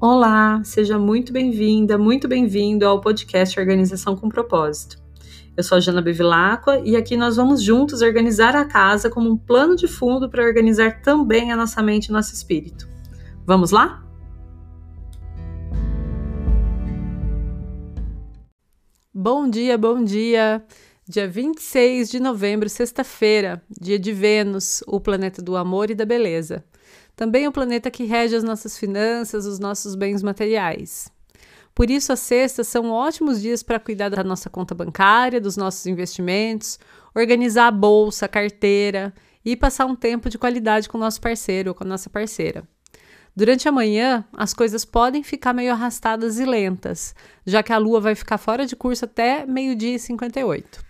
Olá, seja muito bem-vinda, muito bem-vindo ao podcast Organização com Propósito. Eu sou a Jana Bevilacqua e aqui nós vamos juntos organizar a casa como um plano de fundo para organizar também a nossa mente e nosso espírito. Vamos lá? Bom dia, bom dia! Dia 26 de novembro, sexta-feira, dia de Vênus, o planeta do amor e da beleza. Também o planeta que rege as nossas finanças, os nossos bens materiais. Por isso, as sextas são ótimos dias para cuidar da nossa conta bancária, dos nossos investimentos, organizar a bolsa, a carteira e passar um tempo de qualidade com o nosso parceiro ou com a nossa parceira. Durante a manhã, as coisas podem ficar meio arrastadas e lentas, já que a lua vai ficar fora de curso até meio-dia e 58.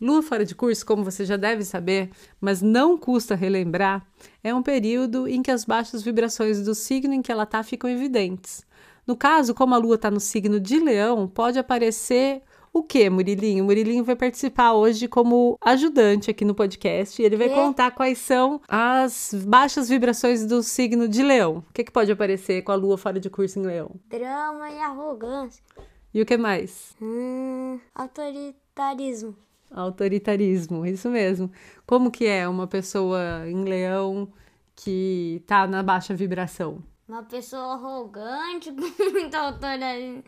Lua fora de curso, como você já deve saber, mas não custa relembrar, é um período em que as baixas vibrações do signo em que ela está ficam evidentes. No caso, como a lua está no signo de Leão, pode aparecer o que, Murilinho? O Murilinho vai participar hoje como ajudante aqui no podcast e ele vai é. contar quais são as baixas vibrações do signo de Leão. O que, que pode aparecer com a lua fora de curso em Leão? Drama e arrogância. E o que mais? Hum, autoritarismo. Autoritarismo, isso mesmo. Como que é uma pessoa em Leão que tá na baixa vibração? uma pessoa arrogante, com muito autoritarismo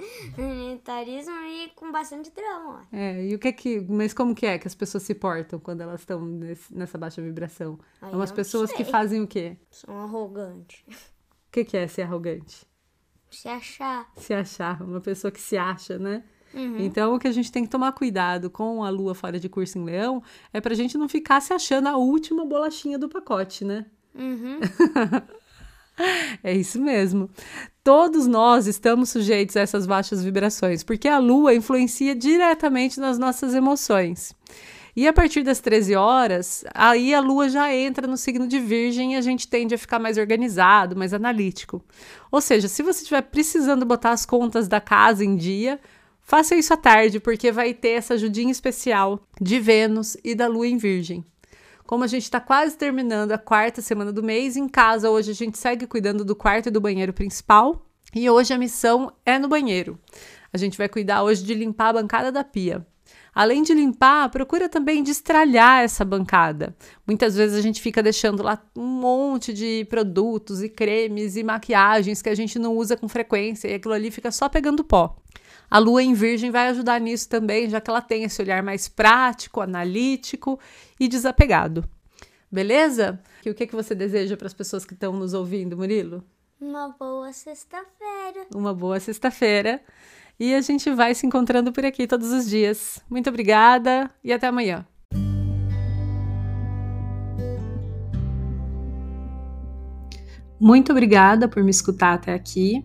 e com bastante drama. É, e o que é que. Mas como que é que as pessoas se portam quando elas estão nessa baixa vibração? Ai, Umas pessoas que fazem o quê? São arrogantes. O que, que é ser arrogante? Se achar. Se achar, uma pessoa que se acha, né? Uhum. Então, o que a gente tem que tomar cuidado com a lua fora de curso em leão é pra gente não ficar se achando a última bolachinha do pacote, né? Uhum. É isso mesmo. Todos nós estamos sujeitos a essas baixas vibrações, porque a lua influencia diretamente nas nossas emoções. E a partir das 13 horas, aí a lua já entra no signo de Virgem e a gente tende a ficar mais organizado, mais analítico. Ou seja, se você estiver precisando botar as contas da casa em dia, faça isso à tarde, porque vai ter essa ajudinha especial de Vênus e da lua em Virgem. Como a gente está quase terminando a quarta semana do mês, em casa hoje a gente segue cuidando do quarto e do banheiro principal. E hoje a missão é no banheiro. A gente vai cuidar hoje de limpar a bancada da pia. Além de limpar, procura também destralhar essa bancada. Muitas vezes a gente fica deixando lá um monte de produtos e cremes e maquiagens que a gente não usa com frequência e aquilo ali fica só pegando pó. A lua em Virgem vai ajudar nisso também, já que ela tem esse olhar mais prático, analítico e desapegado. Beleza? E o que, que você deseja para as pessoas que estão nos ouvindo, Murilo? Uma boa sexta-feira. Uma boa sexta-feira. E a gente vai se encontrando por aqui todos os dias. Muito obrigada e até amanhã. Muito obrigada por me escutar até aqui.